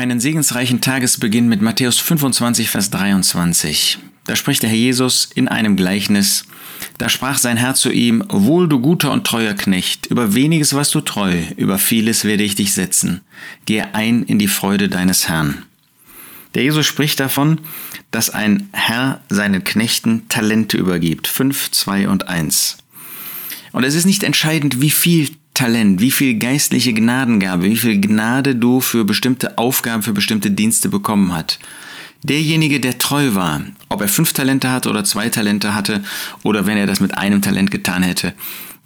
Einen segensreichen Tagesbeginn mit Matthäus 25, Vers 23. Da spricht der Herr Jesus in einem Gleichnis. Da sprach sein Herr zu ihm, Wohl du guter und treuer Knecht, über weniges warst du treu, über vieles werde ich dich setzen. Gehe ein in die Freude deines Herrn. Der Jesus spricht davon, dass ein Herr seinen Knechten Talente übergibt. 5, 2 und 1. Und es ist nicht entscheidend, wie viel Talent, wie viel geistliche Gnadengabe, wie viel Gnade du für bestimmte Aufgaben, für bestimmte Dienste bekommen hast. Derjenige, der treu war, ob er fünf Talente hatte oder zwei Talente hatte oder wenn er das mit einem Talent getan hätte,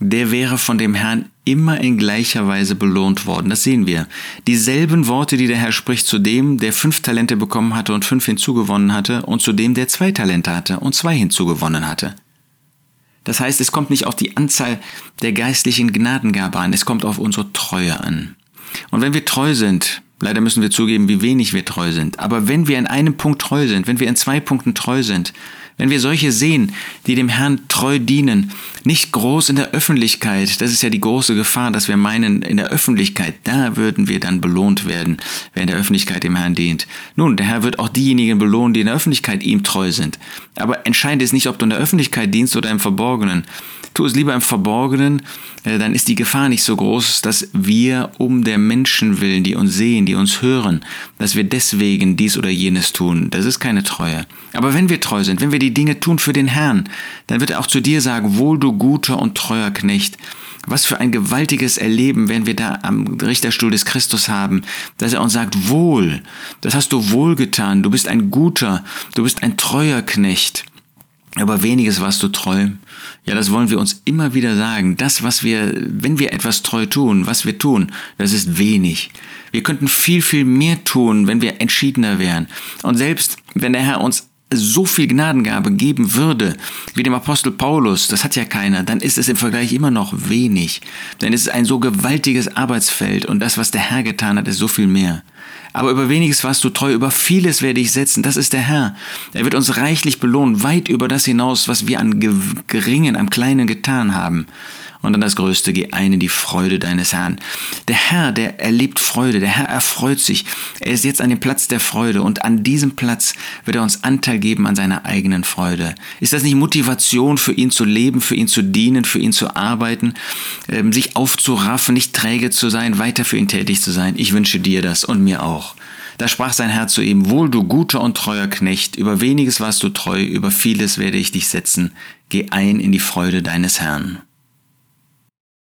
der wäre von dem Herrn immer in gleicher Weise belohnt worden. Das sehen wir. Dieselben Worte, die der Herr spricht zu dem, der fünf Talente bekommen hatte und fünf hinzugewonnen hatte und zu dem, der zwei Talente hatte und zwei hinzugewonnen hatte. Das heißt, es kommt nicht auf die Anzahl der geistlichen Gnadengabe an, es kommt auf unsere Treue an. Und wenn wir treu sind, leider müssen wir zugeben, wie wenig wir treu sind, aber wenn wir in einem Punkt treu sind, wenn wir in zwei Punkten treu sind, wenn wir solche sehen, die dem Herrn treu dienen, nicht groß in der Öffentlichkeit, das ist ja die große Gefahr, dass wir meinen, in der Öffentlichkeit, da würden wir dann belohnt werden, wer in der Öffentlichkeit dem Herrn dient. Nun, der Herr wird auch diejenigen belohnen, die in der Öffentlichkeit ihm treu sind. Aber entscheidend ist nicht, ob du in der Öffentlichkeit dienst oder im Verborgenen. Tu es lieber im Verborgenen, äh, dann ist die Gefahr nicht so groß, dass wir um der Menschen willen, die uns sehen, die uns hören, dass wir deswegen dies oder jenes tun. Das ist keine Treue. Aber wenn wir treu sind, wenn wir die Dinge tun für den Herrn, dann wird er auch zu dir sagen, wohl du guter und treuer Knecht. Was für ein gewaltiges Erleben, wenn wir da am Richterstuhl des Christus haben, dass er uns sagt, wohl, das hast du wohl getan, du bist ein guter, du bist ein treuer Knecht. Aber weniges warst du treu. Ja, das wollen wir uns immer wieder sagen. Das, was wir, wenn wir etwas treu tun, was wir tun, das ist wenig. Wir könnten viel, viel mehr tun, wenn wir entschiedener wären. Und selbst wenn der Herr uns so viel Gnadengabe geben würde, wie dem Apostel Paulus, das hat ja keiner, dann ist es im Vergleich immer noch wenig. Denn es ist ein so gewaltiges Arbeitsfeld und das, was der Herr getan hat, ist so viel mehr. Aber über weniges warst du treu, über vieles werde ich setzen. Das ist der Herr. Er wird uns reichlich belohnen, weit über das hinaus, was wir an geringen, am kleinen getan haben. Und dann das Größte, geh ein in die Freude deines Herrn. Der Herr, der erlebt Freude, der Herr erfreut sich. Er ist jetzt an dem Platz der Freude und an diesem Platz wird er uns Anteil geben an seiner eigenen Freude. Ist das nicht Motivation für ihn zu leben, für ihn zu dienen, für ihn zu arbeiten, ähm, sich aufzuraffen, nicht träge zu sein, weiter für ihn tätig zu sein? Ich wünsche dir das und mir auch. Da sprach sein Herr zu ihm, Wohl du guter und treuer Knecht, über weniges warst du treu, über vieles werde ich dich setzen, geh ein in die Freude deines Herrn.